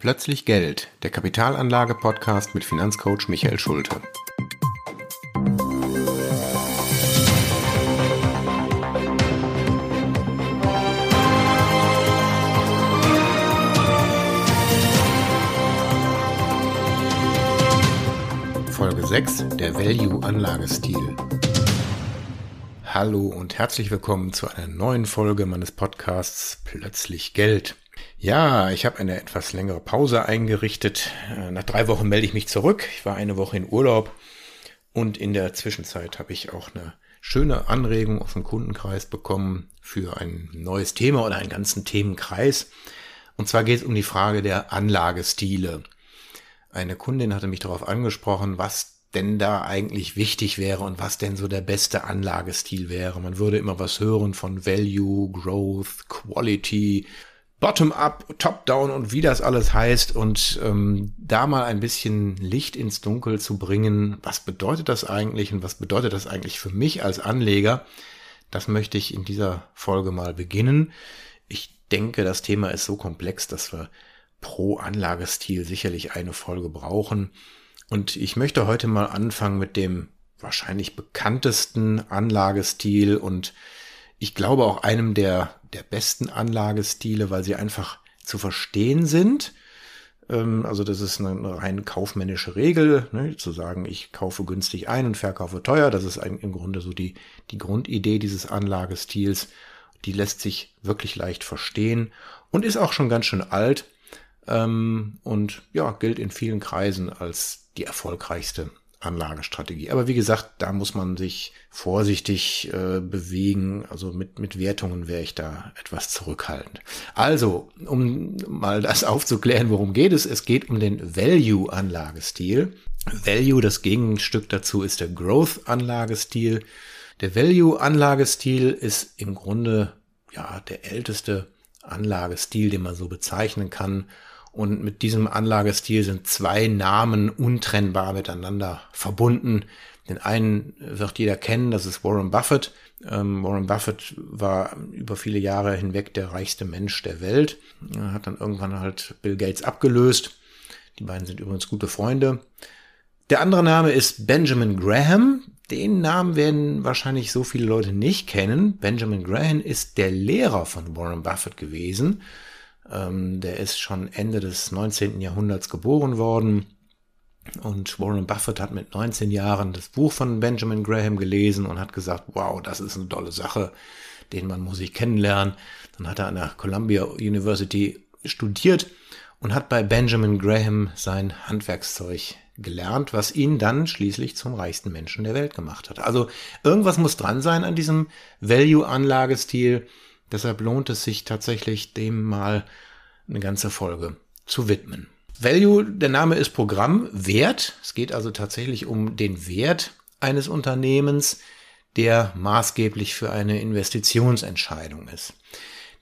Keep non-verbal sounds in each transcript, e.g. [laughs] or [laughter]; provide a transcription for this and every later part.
Plötzlich Geld, der Kapitalanlage-Podcast mit Finanzcoach Michael Schulte. Folge 6, der Value-Anlagestil. Hallo und herzlich willkommen zu einer neuen Folge meines Podcasts Plötzlich Geld. Ja, ich habe eine etwas längere Pause eingerichtet. Äh, nach drei Wochen melde ich mich zurück. Ich war eine Woche in Urlaub und in der Zwischenzeit habe ich auch eine schöne Anregung aus dem Kundenkreis bekommen für ein neues Thema oder einen ganzen Themenkreis. Und zwar geht es um die Frage der Anlagestile. Eine Kundin hatte mich darauf angesprochen, was denn da eigentlich wichtig wäre und was denn so der beste Anlagestil wäre. Man würde immer was hören von Value, Growth, Quality, Bottom-up, Top-down und wie das alles heißt und ähm, da mal ein bisschen Licht ins Dunkel zu bringen. Was bedeutet das eigentlich und was bedeutet das eigentlich für mich als Anleger? Das möchte ich in dieser Folge mal beginnen. Ich denke, das Thema ist so komplex, dass wir pro Anlagestil sicherlich eine Folge brauchen. Und ich möchte heute mal anfangen mit dem wahrscheinlich bekanntesten Anlagestil und ich glaube auch einem der, der besten Anlagestile, weil sie einfach zu verstehen sind. Ähm, also das ist eine, rein kaufmännische Regel, ne, zu sagen, ich kaufe günstig ein und verkaufe teuer. Das ist im Grunde so die, die Grundidee dieses Anlagestils. Die lässt sich wirklich leicht verstehen und ist auch schon ganz schön alt ähm, und ja, gilt in vielen Kreisen als die erfolgreichste Anlagestrategie. Aber wie gesagt, da muss man sich vorsichtig äh, bewegen. Also mit, mit Wertungen wäre ich da etwas zurückhaltend. Also, um mal das [laughs] aufzuklären, worum geht es? Es geht um den Value-Anlagestil. Value, das Gegenstück dazu ist der Growth-Anlagestil. Der Value-Anlagestil ist im Grunde ja der älteste Anlagestil, den man so bezeichnen kann. Und mit diesem Anlagestil sind zwei Namen untrennbar miteinander verbunden. Den einen wird jeder kennen, das ist Warren Buffett. Ähm, Warren Buffett war über viele Jahre hinweg der reichste Mensch der Welt. Er hat dann irgendwann halt Bill Gates abgelöst. Die beiden sind übrigens gute Freunde. Der andere Name ist Benjamin Graham. Den Namen werden wahrscheinlich so viele Leute nicht kennen. Benjamin Graham ist der Lehrer von Warren Buffett gewesen. Ähm, der ist schon Ende des 19. Jahrhunderts geboren worden. Und Warren Buffett hat mit 19 Jahren das Buch von Benjamin Graham gelesen und hat gesagt, wow, das ist eine tolle Sache, den man muss ich kennenlernen. Dann hat er an der Columbia University studiert und hat bei Benjamin Graham sein Handwerkszeug gelernt, was ihn dann schließlich zum reichsten Menschen der Welt gemacht hat. Also irgendwas muss dran sein an diesem Value-Anlagestil. Deshalb lohnt es sich tatsächlich, dem mal eine ganze Folge zu widmen. Value, der Name ist Programm, Wert. Es geht also tatsächlich um den Wert eines Unternehmens, der maßgeblich für eine Investitionsentscheidung ist.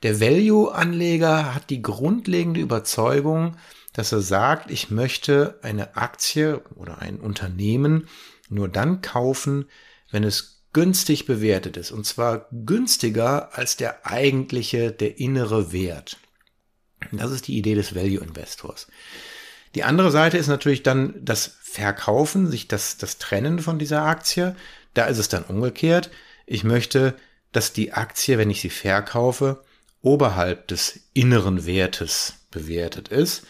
Der Value-Anleger hat die grundlegende Überzeugung, dass er sagt, ich möchte eine Aktie oder ein Unternehmen nur dann kaufen, wenn es günstig bewertet ist. Und zwar günstiger als der eigentliche, der innere Wert. Das ist die Idee des Value Investors. Die andere Seite ist natürlich dann das Verkaufen, sich das, das Trennen von dieser Aktie. Da ist es dann umgekehrt. Ich möchte, dass die Aktie, wenn ich sie verkaufe, oberhalb des inneren Wertes bewertet ist.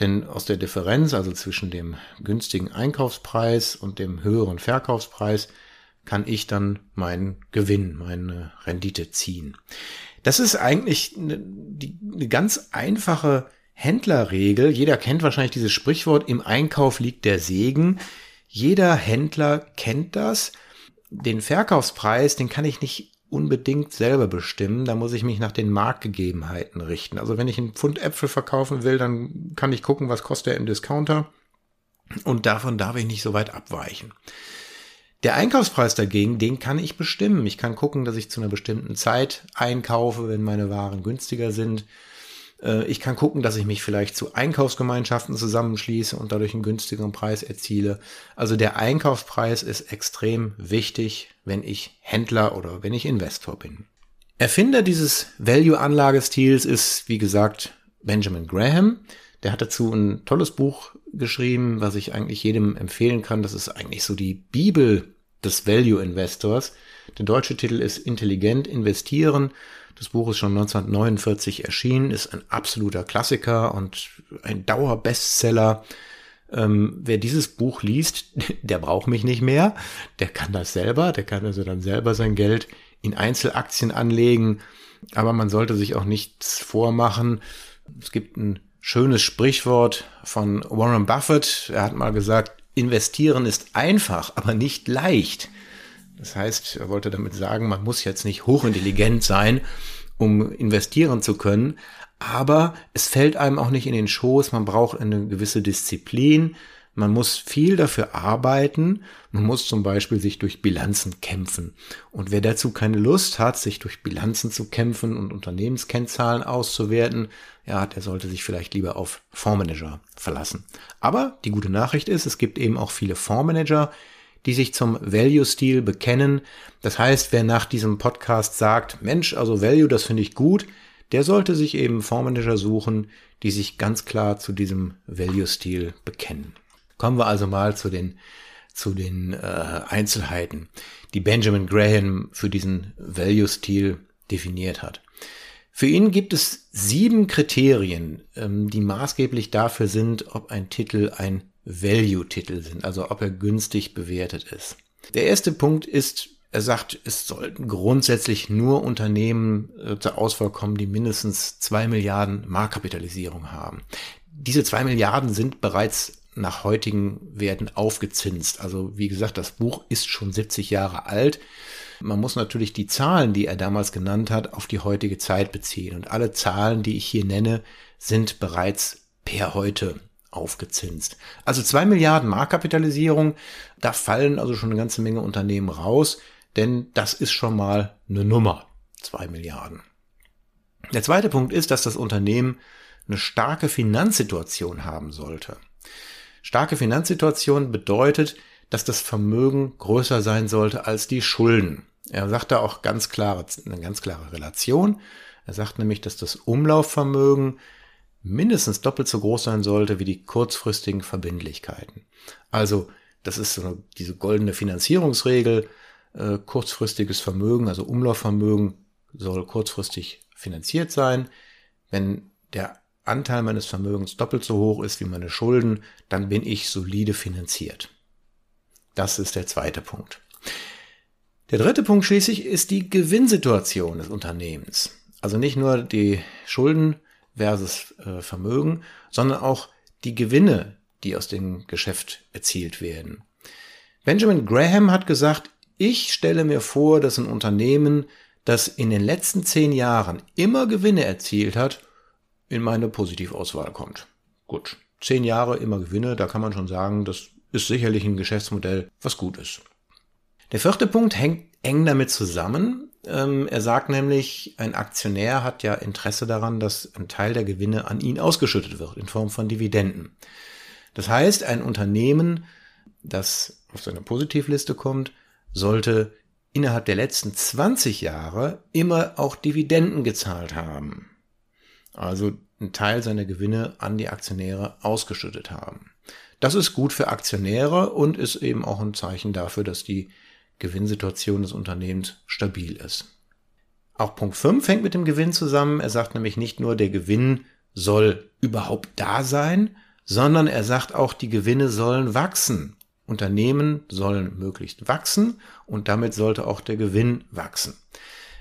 Denn aus der Differenz, also zwischen dem günstigen Einkaufspreis und dem höheren Verkaufspreis, kann ich dann meinen Gewinn, meine Rendite ziehen. Das ist eigentlich eine, eine ganz einfache Händlerregel. Jeder kennt wahrscheinlich dieses Sprichwort, im Einkauf liegt der Segen. Jeder Händler kennt das. Den Verkaufspreis, den kann ich nicht unbedingt selber bestimmen. Da muss ich mich nach den Marktgegebenheiten richten. Also wenn ich einen Pfund Äpfel verkaufen will, dann kann ich gucken, was kostet er im Discounter. Und davon darf ich nicht so weit abweichen. Der Einkaufspreis dagegen, den kann ich bestimmen. Ich kann gucken, dass ich zu einer bestimmten Zeit einkaufe, wenn meine Waren günstiger sind. Äh, ich kann gucken, dass ich mich vielleicht zu Einkaufsgemeinschaften zusammenschließe und dadurch einen günstigeren Preis erziele. Also der Einkaufspreis ist extrem wichtig, wenn ich Händler oder wenn ich Investor bin. Erfinder dieses Value-Anlagestils ist, wie gesagt, Benjamin Graham. Der hat dazu ein tolles Buch geschrieben, was ich eigentlich jedem empfehlen kann. Das ist eigentlich so die Bibel des Value Investors. Der deutsche Titel ist Intelligent investieren. Das Buch ist schon 1949 erschienen, ist ein absoluter Klassiker und ein Dauerbestseller. Ähm, wer dieses Buch liest, [laughs] der braucht mich nicht mehr. Der kann das selber. Der kann also dann selber sein Geld in Einzelaktien anlegen. Aber man sollte sich auch nichts vormachen. Es gibt ein schönes Sprichwort von Warren Buffett. Er hat mal gesagt, investieren ist einfach, aber nicht leicht. Das heißt, er wollte damit sagen, man muss jetzt nicht hochintelligent sein, um investieren zu können, aber es fällt einem auch nicht in den Schoß, man braucht eine gewisse Disziplin, man muss viel dafür arbeiten, man muss zum Beispiel sich durch Bilanzen kämpfen. Und wer dazu keine Lust hat, sich durch Bilanzen zu kämpfen und Unternehmenskennzahlen auszuwerten, ja, der sollte sich vielleicht lieber auf Fondsmanager verlassen. Aber die gute Nachricht ist, es gibt eben auch viele Fondsmanager, die sich zum Value-Stil bekennen. Das heißt, wer nach diesem Podcast sagt, Mensch, also Value, das finde ich gut, der sollte sich eben Fondsmanager suchen, die sich ganz klar zu diesem Value-Stil bekennen. Kommen wir also mal zu den, zu den äh, Einzelheiten, die Benjamin Graham für diesen Value-Stil definiert hat. Für ihn gibt es sieben Kriterien, ähm, die maßgeblich dafür sind, ob ein Titel ein Value-Titel sind, also ob er günstig bewertet ist. Der erste Punkt ist, er sagt, es sollten grundsätzlich nur Unternehmen äh, zur Auswahl kommen, die mindestens zwei Milliarden Marktkapitalisierung haben. Diese zwei Milliarden sind bereits nach heutigen Werten aufgezinst. Also wie gesagt, das Buch ist schon 70 Jahre alt. Man muss natürlich die Zahlen, die er damals genannt hat, auf die heutige Zeit beziehen. Und alle Zahlen, die ich hier nenne, sind bereits per heute aufgezinst. Also zwei Milliarden Marktkapitalisierung, da fallen also schon eine ganze Menge Unternehmen raus, denn das ist schon mal eine Nummer. Zwei Milliarden. Der zweite Punkt ist, dass das Unternehmen eine starke Finanzsituation haben sollte. Starke Finanzsituation bedeutet, dass das Vermögen größer sein sollte als die Schulden. Er sagt da auch ganz klare, eine ganz klare Relation. Er sagt nämlich, dass das Umlaufvermögen mindestens doppelt so groß sein sollte wie die kurzfristigen Verbindlichkeiten. Also, das ist so diese goldene Finanzierungsregel. Äh, kurzfristiges Vermögen, also Umlaufvermögen, soll kurzfristig finanziert sein. Wenn der Anteil meines Vermögens doppelt so hoch ist wie meine Schulden, dann bin ich solide finanziert. Das ist der zweite Punkt. Der dritte Punkt schließlich ist die Gewinnsituation des Unternehmens. Also nicht nur die Schulden versus äh, Vermögen, sondern auch die Gewinne, die aus dem Geschäft erzielt werden. Benjamin Graham hat gesagt, ich stelle mir vor, dass ein Unternehmen, das in den letzten zehn Jahren immer Gewinne erzielt hat, in meine Positivauswahl kommt. Gut, zehn Jahre immer Gewinne, da kann man schon sagen, das ist sicherlich ein Geschäftsmodell, was gut ist. Der vierte Punkt hängt eng damit zusammen. Ähm, er sagt nämlich, ein Aktionär hat ja Interesse daran, dass ein Teil der Gewinne an ihn ausgeschüttet wird in Form von Dividenden. Das heißt, ein Unternehmen, das auf seine Positivliste kommt, sollte innerhalb der letzten 20 Jahre immer auch Dividenden gezahlt haben also einen Teil seiner Gewinne an die Aktionäre ausgeschüttet haben. Das ist gut für Aktionäre und ist eben auch ein Zeichen dafür, dass die Gewinnsituation des Unternehmens stabil ist. Auch Punkt 5 hängt mit dem Gewinn zusammen. Er sagt nämlich nicht nur, der Gewinn soll überhaupt da sein, sondern er sagt auch, die Gewinne sollen wachsen. Unternehmen sollen möglichst wachsen und damit sollte auch der Gewinn wachsen.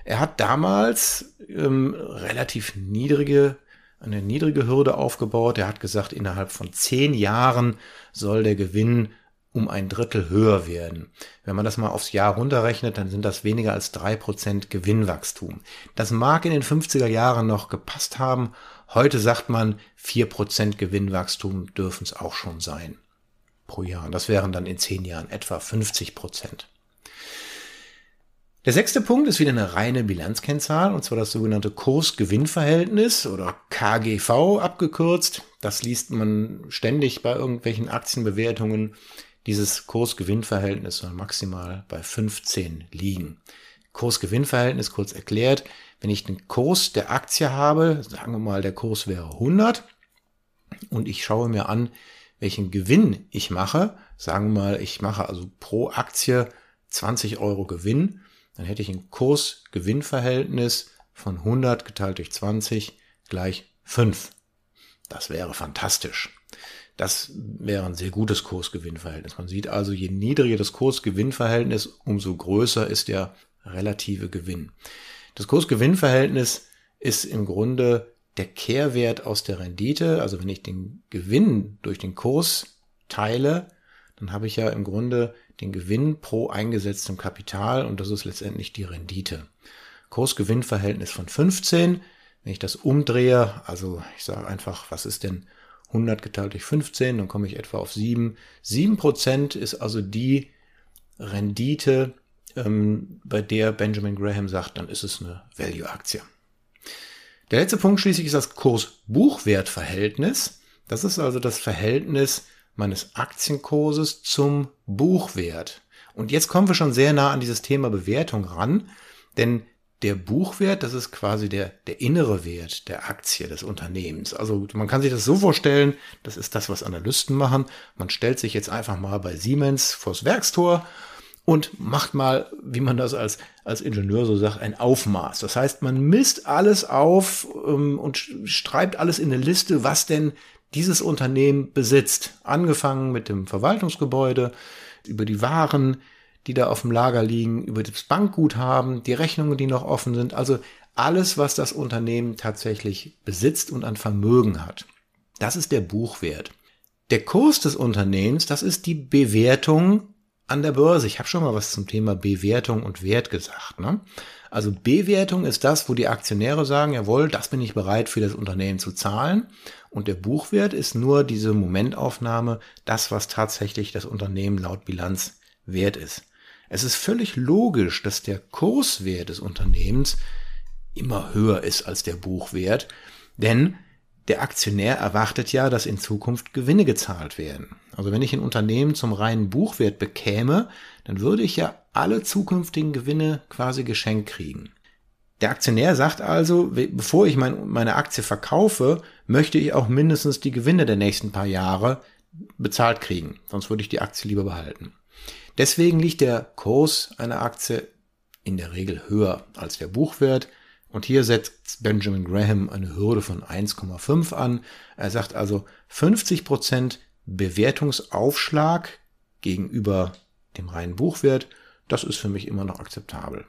Er hat damals ähm, relativ niedrige, eine niedrige Hürde aufgebaut. Er hat gesagt, innerhalb von zehn Jahren soll der Gewinn um ein Drittel höher werden. Wenn man das mal aufs Jahr runterrechnet, dann sind das weniger als drei Prozent Gewinnwachstum. Das mag in den 50er Jahren noch gepasst haben. Heute sagt man, vier Prozent Gewinnwachstum dürfen es auch schon sein pro Jahr. Das wären dann in zehn Jahren etwa 50 Prozent. Der sechste Punkt ist wieder eine reine Bilanzkennzahl, und zwar das sogenannte Kurs-Gewinn-Verhältnis oder KGV abgekürzt. Das liest man ständig bei irgendwelchen Aktienbewertungen. Dieses Kurs-Gewinn-Verhältnis soll maximal bei 15 liegen. Kurs-Gewinn-Verhältnis kurz erklärt, wenn ich den Kurs der Aktie habe, sagen wir mal, der Kurs wäre 100 und ich schaue mir an, welchen Gewinn ich mache, sagen wir mal, ich mache also pro Aktie 20 Euro Gewinn, dann hätte ich ein Kurs-Gewinn-Verhältnis von 100 geteilt durch 20 gleich 5. Das wäre fantastisch. Das wäre ein sehr gutes Kursgewinnverhältnis. Man sieht also, je niedriger das Kursgewinnverhältnis, umso größer ist der relative Gewinn. Das Kursgewinnverhältnis ist im Grunde der Kehrwert aus der Rendite. Also wenn ich den Gewinn durch den Kurs teile, dann habe ich ja im Grunde den Gewinn pro eingesetztem Kapital und das ist letztendlich die Rendite. Kursgewinnverhältnis von 15. Wenn ich das umdrehe, also ich sage einfach, was ist denn 100 geteilt durch 15, dann komme ich etwa auf 7. 7% ist also die Rendite, ähm, bei der Benjamin Graham sagt, dann ist es eine Value-Aktie. Der letzte Punkt schließlich ist das Kurs-Buchwert-Verhältnis. Das ist also das Verhältnis meines Aktienkurses zum Buchwert. Und jetzt kommen wir schon sehr nah an dieses Thema Bewertung ran, denn der Buchwert, das ist quasi der, der innere Wert der Aktie des Unternehmens. Also man kann sich das so vorstellen, das ist das, was Analysten machen. Man stellt sich jetzt einfach mal bei Siemens vors Werkstor und macht mal, wie man das als, als Ingenieur so sagt, ein Aufmaß. Das heißt, man misst alles auf ähm, und schreibt alles in eine Liste, was denn dieses Unternehmen besitzt. Angefangen mit dem Verwaltungsgebäude, über die Waren, die da auf dem Lager liegen, über das Bankguthaben, die Rechnungen, die noch offen sind. Also alles, was das Unternehmen tatsächlich besitzt und an Vermögen hat. Das ist der Buchwert. Der Kurs des Unternehmens, das ist die Bewertung an der Börse. Ich habe schon mal was zum Thema Bewertung und Wert gesagt. Ne? Also Bewertung ist das, wo die Aktionäre sagen, jawohl, das bin ich bereit für das Unternehmen zu zahlen. Und der Buchwert ist nur diese Momentaufnahme, das, was tatsächlich das Unternehmen laut Bilanz wert ist. Es ist völlig logisch, dass der Kurswert des Unternehmens immer höher ist als der Buchwert, denn der Aktionär erwartet ja, dass in Zukunft Gewinne gezahlt werden. Also wenn ich ein Unternehmen zum reinen Buchwert bekäme, dann würde ich ja alle zukünftigen Gewinne quasi geschenkt kriegen. Der Aktionär sagt also, bevor ich mein, meine Aktie verkaufe, möchte ich auch mindestens die Gewinne der nächsten paar Jahre bezahlt kriegen. Sonst würde ich die Aktie lieber behalten. Deswegen liegt der Kurs einer Aktie in der Regel höher als der Buchwert. Und hier setzt Benjamin Graham eine Hürde von 1,5 an. Er sagt also 50% Bewertungsaufschlag gegenüber dem reinen Buchwert. Das ist für mich immer noch akzeptabel.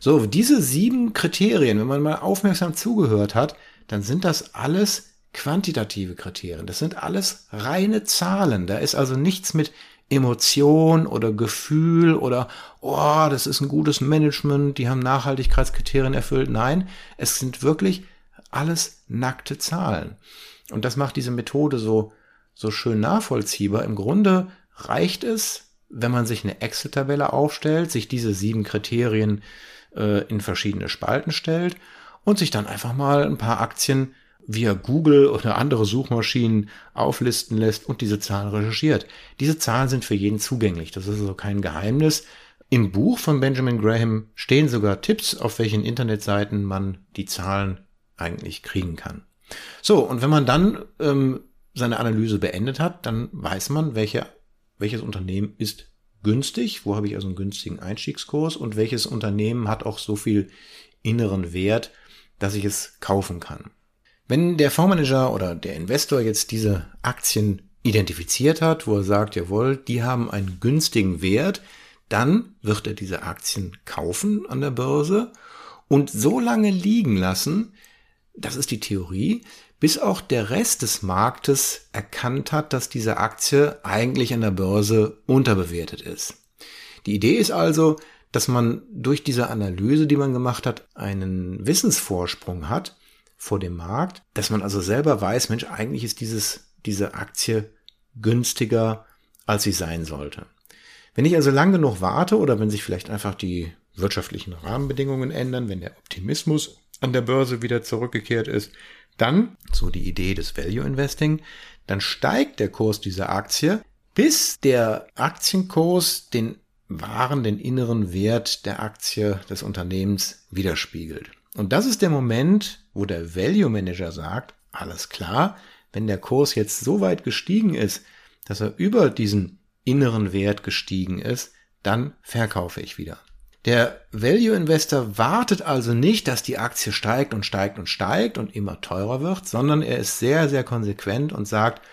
So, diese sieben Kriterien, wenn man mal aufmerksam zugehört hat, dann sind das alles quantitative Kriterien. Das sind alles reine Zahlen. Da ist also nichts mit Emotion oder Gefühl oder, oh, das ist ein gutes Management, die haben Nachhaltigkeitskriterien erfüllt. Nein, es sind wirklich alles nackte Zahlen. Und das macht diese Methode so, so schön nachvollziehbar. Im Grunde reicht es, wenn man sich eine Excel-Tabelle aufstellt, sich diese sieben Kriterien äh, in verschiedene Spalten stellt und sich dann einfach mal ein paar Aktien via Google oder andere Suchmaschinen auflisten lässt und diese Zahlen recherchiert. Diese Zahlen sind für jeden zugänglich. Das ist also kein Geheimnis. Im Buch von Benjamin Graham stehen sogar Tipps, auf welchen Internetseiten man die Zahlen eigentlich kriegen kann. So, und wenn man dann ähm, seine Analyse beendet hat, dann weiß man, welche, welches Unternehmen ist günstig, wo habe ich also einen günstigen Einstiegskurs und welches Unternehmen hat auch so viel inneren Wert, dass ich es kaufen kann. Wenn der Fondsmanager oder der Investor jetzt diese Aktien identifiziert hat, wo er sagt, jawohl, die haben einen günstigen Wert, dann wird er diese Aktien kaufen an der Börse und so lange liegen lassen, das ist die Theorie, bis auch der Rest des Marktes erkannt hat, dass diese Aktie eigentlich an der Börse unterbewertet ist. Die Idee ist also, dass man durch diese Analyse, die man gemacht hat, einen Wissensvorsprung hat vor dem Markt, dass man also selber weiß, Mensch, eigentlich ist dieses, diese Aktie günstiger, als sie sein sollte. Wenn ich also lang genug warte oder wenn sich vielleicht einfach die wirtschaftlichen Rahmenbedingungen ändern, wenn der Optimismus an der Börse wieder zurückgekehrt ist, dann, so die Idee des Value Investing, dann steigt der Kurs dieser Aktie, bis der Aktienkurs den wahren, den inneren Wert der Aktie des Unternehmens widerspiegelt. Und das ist der Moment, wo der Value Manager sagt, alles klar, wenn der Kurs jetzt so weit gestiegen ist, dass er über diesen inneren Wert gestiegen ist, dann verkaufe ich wieder. Der Value Investor wartet also nicht, dass die Aktie steigt und steigt und steigt und immer teurer wird, sondern er ist sehr, sehr konsequent und sagt,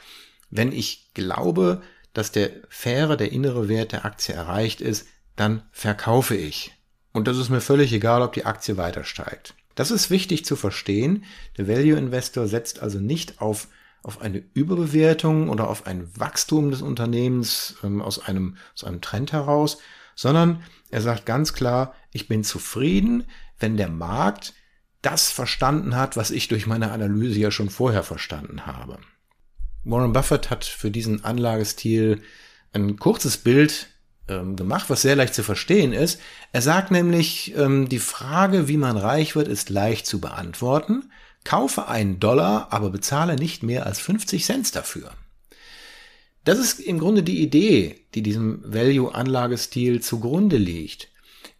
wenn ich glaube, dass der faire, der innere Wert der Aktie erreicht ist, dann verkaufe ich. Und das ist mir völlig egal, ob die Aktie weiter steigt. Das ist wichtig zu verstehen. Der Value Investor setzt also nicht auf, auf eine Überbewertung oder auf ein Wachstum des Unternehmens ähm, aus, einem, aus einem Trend heraus, sondern er sagt ganz klar, ich bin zufrieden, wenn der Markt das verstanden hat, was ich durch meine Analyse ja schon vorher verstanden habe. Warren Buffett hat für diesen Anlagestil ein kurzes Bild ähm, gemacht, was sehr leicht zu verstehen ist. Er sagt nämlich, ähm, die Frage, wie man reich wird, ist leicht zu beantworten. Kaufe einen Dollar, aber bezahle nicht mehr als 50 Cent dafür. Das ist im Grunde die Idee, die diesem Value-Anlagestil zugrunde liegt.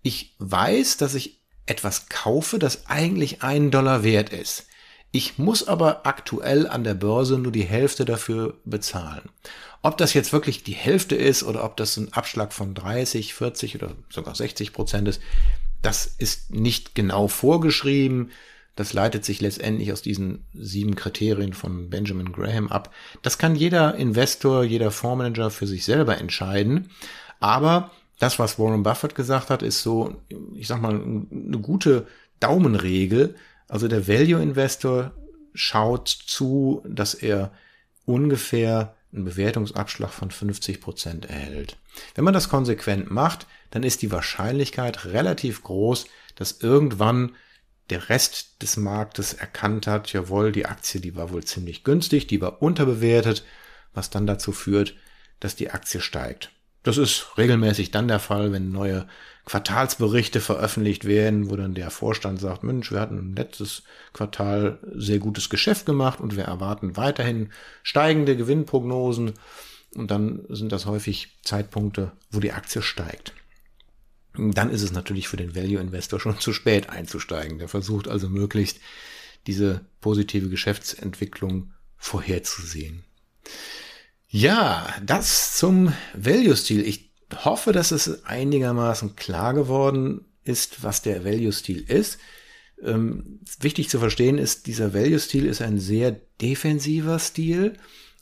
Ich weiß, dass ich etwas kaufe, das eigentlich einen Dollar wert ist. Ich muss aber aktuell an der Börse nur die Hälfte dafür bezahlen. Ob das jetzt wirklich die Hälfte ist oder ob das ein Abschlag von 30, 40 oder sogar 60 Prozent ist, das ist nicht genau vorgeschrieben. Das leitet sich letztendlich aus diesen sieben Kriterien von Benjamin Graham ab. Das kann jeder Investor, jeder Fondsmanager für sich selber entscheiden. Aber das, was Warren Buffett gesagt hat, ist so, ich sag mal, eine gute Daumenregel. Also der Value Investor schaut zu, dass er ungefähr einen Bewertungsabschlag von 50 Prozent erhält. Wenn man das konsequent macht, dann ist die Wahrscheinlichkeit relativ groß, dass irgendwann der Rest des Marktes erkannt hat, jawohl, die Aktie, die war wohl ziemlich günstig, die war unterbewertet, was dann dazu führt, dass die Aktie steigt. Das ist regelmäßig dann der Fall, wenn neue Quartalsberichte veröffentlicht werden, wo dann der Vorstand sagt, Mensch, wir hatten letztes Quartal sehr gutes Geschäft gemacht und wir erwarten weiterhin steigende Gewinnprognosen. Und dann sind das häufig Zeitpunkte, wo die Aktie steigt dann ist es natürlich für den Value Investor schon zu spät einzusteigen. Der versucht also möglichst diese positive Geschäftsentwicklung vorherzusehen. Ja, das zum Value-Stil. Ich hoffe, dass es einigermaßen klar geworden ist, was der Value-Stil ist. Ähm, wichtig zu verstehen ist, dieser Value-Stil ist ein sehr defensiver Stil.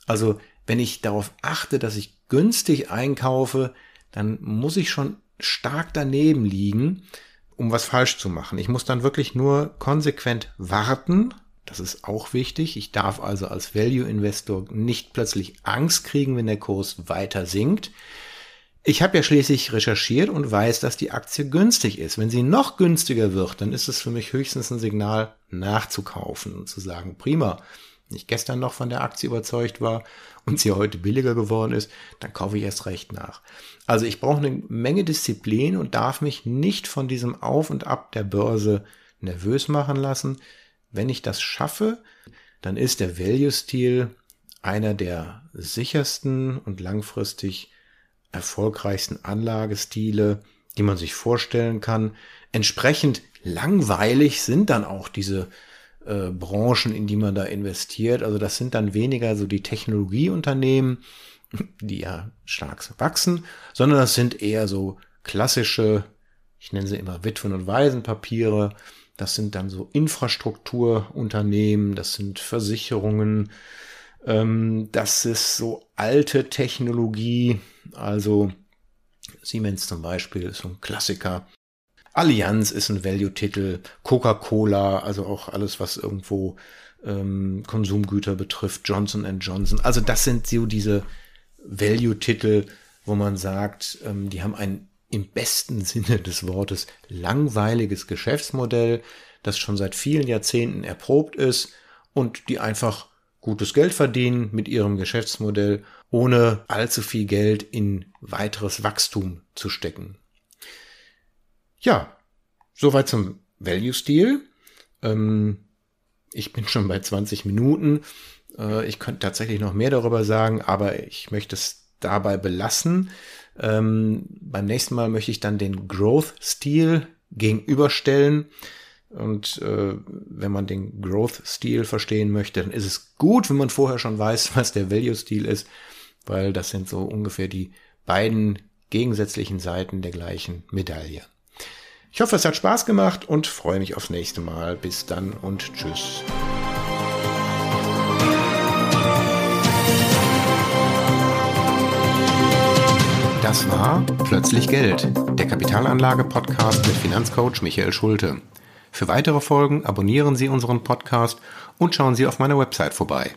Also wenn ich darauf achte, dass ich günstig einkaufe, dann muss ich schon stark daneben liegen, um was falsch zu machen. Ich muss dann wirklich nur konsequent warten. Das ist auch wichtig. Ich darf also als Value Investor nicht plötzlich Angst kriegen, wenn der Kurs weiter sinkt. Ich habe ja schließlich recherchiert und weiß, dass die Aktie günstig ist. Wenn sie noch günstiger wird, dann ist es für mich höchstens ein Signal nachzukaufen und zu sagen, prima, ich gestern noch von der Aktie überzeugt war und sie heute billiger geworden ist, dann kaufe ich erst recht nach. Also ich brauche eine Menge Disziplin und darf mich nicht von diesem Auf und Ab der Börse nervös machen lassen. Wenn ich das schaffe, dann ist der Value-Stil einer der sichersten und langfristig erfolgreichsten Anlagestile, die man sich vorstellen kann. Entsprechend langweilig sind dann auch diese äh, Branchen, in die man da investiert. Also das sind dann weniger so die Technologieunternehmen, die ja stark wachsen, sondern das sind eher so klassische, ich nenne sie immer Witwen- und Waisenpapiere. Das sind dann so Infrastrukturunternehmen, das sind Versicherungen, ähm, das ist so alte Technologie, also Siemens zum Beispiel ist so ein Klassiker. Allianz ist ein Value-Titel, Coca-Cola, also auch alles, was irgendwo ähm, Konsumgüter betrifft, Johnson Johnson. Also das sind so diese Value-Titel, wo man sagt, ähm, die haben ein im besten Sinne des Wortes langweiliges Geschäftsmodell, das schon seit vielen Jahrzehnten erprobt ist und die einfach gutes Geld verdienen mit ihrem Geschäftsmodell, ohne allzu viel Geld in weiteres Wachstum zu stecken. Ja, soweit zum Value-Stil. Ähm, ich bin schon bei 20 Minuten. Äh, ich könnte tatsächlich noch mehr darüber sagen, aber ich möchte es dabei belassen. Ähm, beim nächsten Mal möchte ich dann den Growth-Stil gegenüberstellen. Und äh, wenn man den Growth-Stil verstehen möchte, dann ist es gut, wenn man vorher schon weiß, was der Value-Stil ist, weil das sind so ungefähr die beiden gegensätzlichen Seiten der gleichen Medaille. Ich hoffe, es hat Spaß gemacht und freue mich aufs nächste Mal. Bis dann und tschüss. Das war Plötzlich Geld, der Kapitalanlage-Podcast mit Finanzcoach Michael Schulte. Für weitere Folgen abonnieren Sie unseren Podcast und schauen Sie auf meiner Website vorbei